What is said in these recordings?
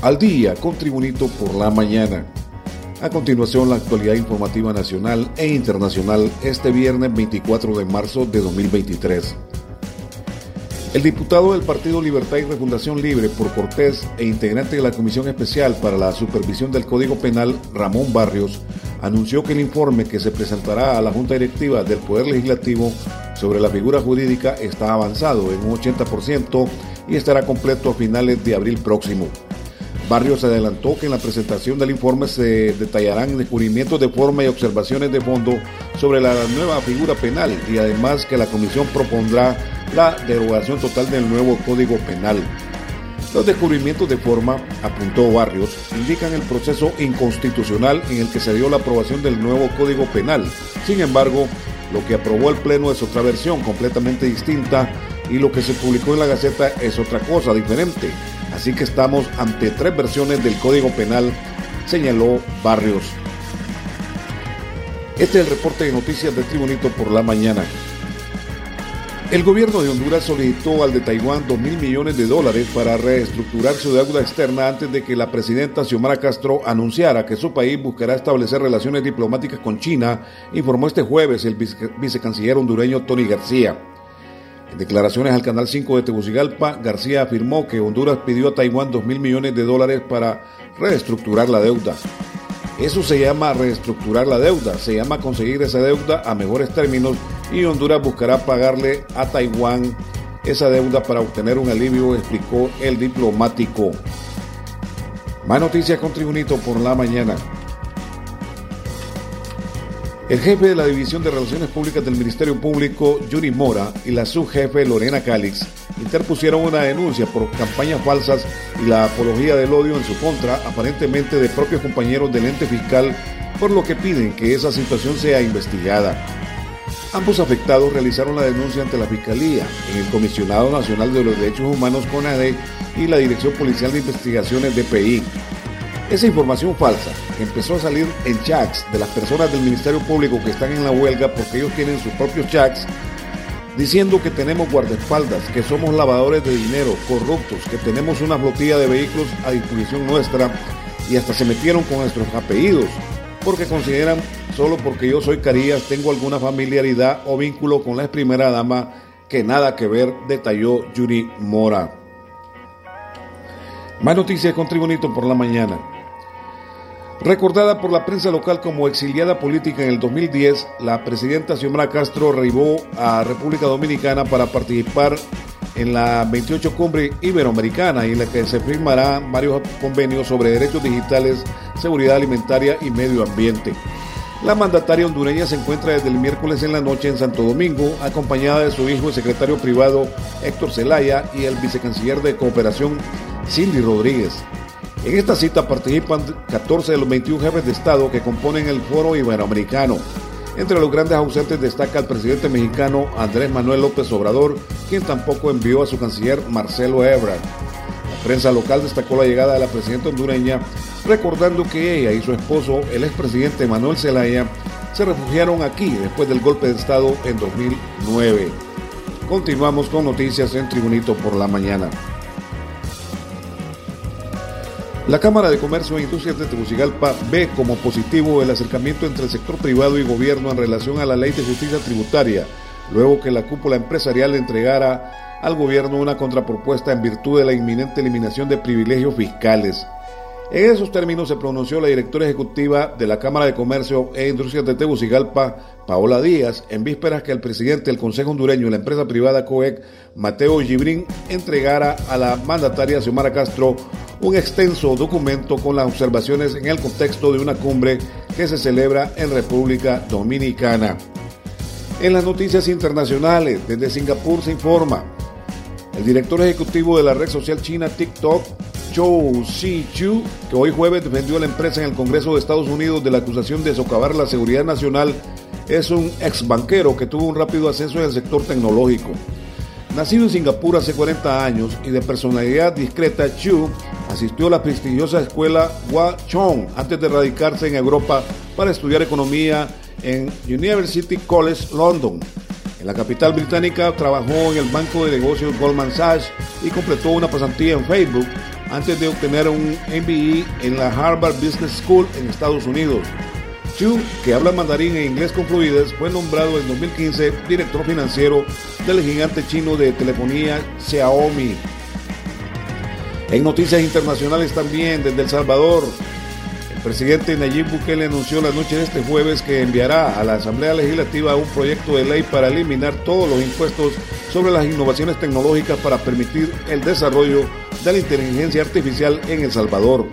Al día con Tribunito por la mañana. A continuación, la actualidad informativa nacional e internacional este viernes 24 de marzo de 2023. El diputado del Partido Libertad y Refundación Libre por Cortés e integrante de la Comisión Especial para la Supervisión del Código Penal, Ramón Barrios, anunció que el informe que se presentará a la Junta Directiva del Poder Legislativo sobre la figura jurídica está avanzado en un 80% y estará completo a finales de abril próximo. Barrios adelantó que en la presentación del informe se detallarán descubrimientos de forma y observaciones de fondo sobre la nueva figura penal y además que la comisión propondrá la derogación total del nuevo Código Penal. Los descubrimientos de forma, apuntó Barrios, indican el proceso inconstitucional en el que se dio la aprobación del nuevo Código Penal. Sin embargo, lo que aprobó el Pleno es otra versión completamente distinta y lo que se publicó en la Gaceta es otra cosa diferente. Así que estamos ante tres versiones del Código Penal, señaló Barrios. Este es el reporte de noticias de Tribunito por la mañana. El gobierno de Honduras solicitó al de Taiwán 2 mil millones de dólares para reestructurar su deuda externa antes de que la presidenta Xiomara Castro anunciara que su país buscará establecer relaciones diplomáticas con China, informó este jueves el vicecanciller hondureño Tony García. En declaraciones al Canal 5 de Tegucigalpa, García afirmó que Honduras pidió a Taiwán 2 mil millones de dólares para reestructurar la deuda. Eso se llama reestructurar la deuda, se llama conseguir esa deuda a mejores términos y Honduras buscará pagarle a Taiwán esa deuda para obtener un alivio, explicó el diplomático. Más noticias con Tribunito por la mañana. El jefe de la División de Relaciones Públicas del Ministerio Público, Yuri Mora, y la subjefe Lorena Calix interpusieron una denuncia por campañas falsas y la apología del odio en su contra, aparentemente de propios compañeros del ente fiscal, por lo que piden que esa situación sea investigada. Ambos afectados realizaron la denuncia ante la Fiscalía, en el Comisionado Nacional de los Derechos Humanos CONADE y la Dirección Policial de Investigaciones DPI. Esa información falsa empezó a salir en chats de las personas del Ministerio Público que están en la huelga porque ellos tienen sus propios chats, diciendo que tenemos guardaespaldas, que somos lavadores de dinero, corruptos, que tenemos una flotilla de vehículos a disposición nuestra y hasta se metieron con nuestros apellidos, porque consideran solo porque yo soy Carías tengo alguna familiaridad o vínculo con la primera dama que nada que ver, detalló Yuri Mora. Más noticias con Tribunito por la mañana. Recordada por la prensa local como exiliada política en el 2010, la presidenta Xiomara Castro arribó a República Dominicana para participar en la 28 Cumbre Iberoamericana en la que se firmarán varios convenios sobre derechos digitales, seguridad alimentaria y medio ambiente. La mandataria hondureña se encuentra desde el miércoles en la noche en Santo Domingo, acompañada de su hijo, el secretario privado Héctor Zelaya y el vicecanciller de Cooperación, Cindy Rodríguez. En esta cita participan 14 de los 21 jefes de Estado que componen el Foro Iberoamericano. Entre los grandes ausentes destaca el presidente mexicano Andrés Manuel López Obrador, quien tampoco envió a su canciller Marcelo Ebrard. La prensa local destacó la llegada de la presidenta hondureña, recordando que ella y su esposo, el expresidente Manuel Zelaya, se refugiaron aquí después del golpe de Estado en 2009. Continuamos con noticias en Tribunito por la mañana. La Cámara de Comercio e Industrias de Tegucigalpa ve como positivo el acercamiento entre el sector privado y gobierno en relación a la ley de justicia tributaria, luego que la cúpula empresarial entregara al gobierno una contrapropuesta en virtud de la inminente eliminación de privilegios fiscales. En esos términos se pronunció la directora ejecutiva de la Cámara de Comercio e Industrias de Tegucigalpa, Paola Díaz, en vísperas que el presidente del Consejo Hondureño y la empresa privada COEC, Mateo Gibrín, entregara a la mandataria Xiomara Castro un extenso documento con las observaciones en el contexto de una cumbre que se celebra en República Dominicana. En las noticias internacionales, desde Singapur se informa. El director ejecutivo de la red social china TikTok, Chou Si-chu, que hoy jueves defendió a la empresa en el Congreso de Estados Unidos de la acusación de socavar la seguridad nacional, es un ex banquero que tuvo un rápido ascenso en el sector tecnológico. Nacido en Singapur hace 40 años y de personalidad discreta, Chu asistió a la prestigiosa escuela Hua Chong antes de radicarse en Europa para estudiar economía en University College London. En la capital británica trabajó en el banco de negocios Goldman Sachs y completó una pasantía en Facebook antes de obtener un MBE en la Harvard Business School en Estados Unidos. Chu, que habla mandarín e inglés con fluidez, fue nombrado en 2015 director financiero del gigante chino de telefonía Xiaomi. En noticias internacionales también desde El Salvador, el presidente Nayib Bukele anunció la noche de este jueves que enviará a la Asamblea Legislativa un proyecto de ley para eliminar todos los impuestos sobre las innovaciones tecnológicas para permitir el desarrollo de la inteligencia artificial en El Salvador.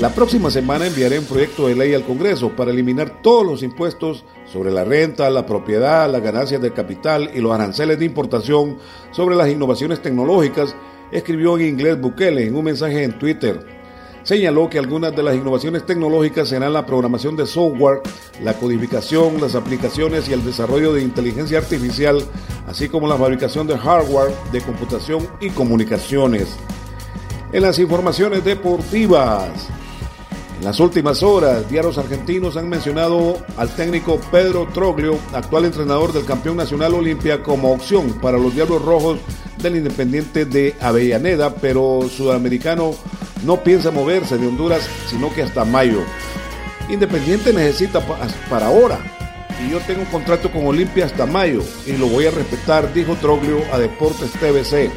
La próxima semana enviaré un proyecto de ley al Congreso para eliminar todos los impuestos sobre la renta, la propiedad, las ganancias del capital y los aranceles de importación sobre las innovaciones tecnológicas, escribió en inglés Bukele en un mensaje en Twitter señaló que algunas de las innovaciones tecnológicas serán la programación de software, la codificación, las aplicaciones y el desarrollo de inteligencia artificial, así como la fabricación de hardware de computación y comunicaciones. En las informaciones deportivas, en las últimas horas, diarios argentinos han mencionado al técnico Pedro Troglio, actual entrenador del campeón nacional Olimpia, como opción para los Diablos Rojos del Independiente de Avellaneda, pero sudamericano no piensa moverse de Honduras, sino que hasta mayo. Independiente necesita para ahora. Y yo tengo un contrato con Olimpia hasta mayo y lo voy a respetar, dijo Troglio a Deportes TVC.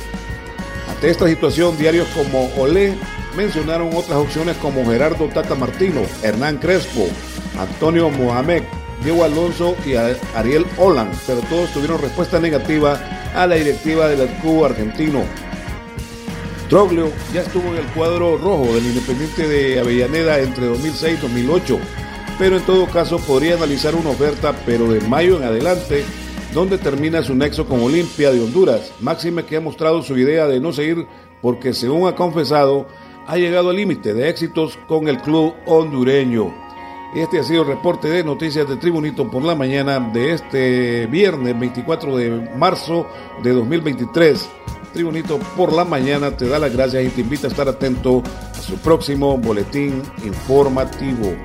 Ante esta situación, diarios como Olé mencionaron otras opciones como Gerardo Tata Martino, Hernán Crespo, Antonio Mohamed, Diego Alonso y Ariel Olan, pero todos tuvieron respuesta negativa a la directiva del club argentino. Troglio ya estuvo en el cuadro rojo del Independiente de Avellaneda entre 2006 y 2008, pero en todo caso podría analizar una oferta, pero de mayo en adelante, donde termina su nexo con Olimpia de Honduras. Máxime que ha mostrado su idea de no seguir porque, según ha confesado, ha llegado al límite de éxitos con el club hondureño. Este ha sido el reporte de noticias de Tribunito por la mañana de este viernes 24 de marzo de 2023. Tribunito por la mañana te da las gracias y te invita a estar atento a su próximo boletín informativo.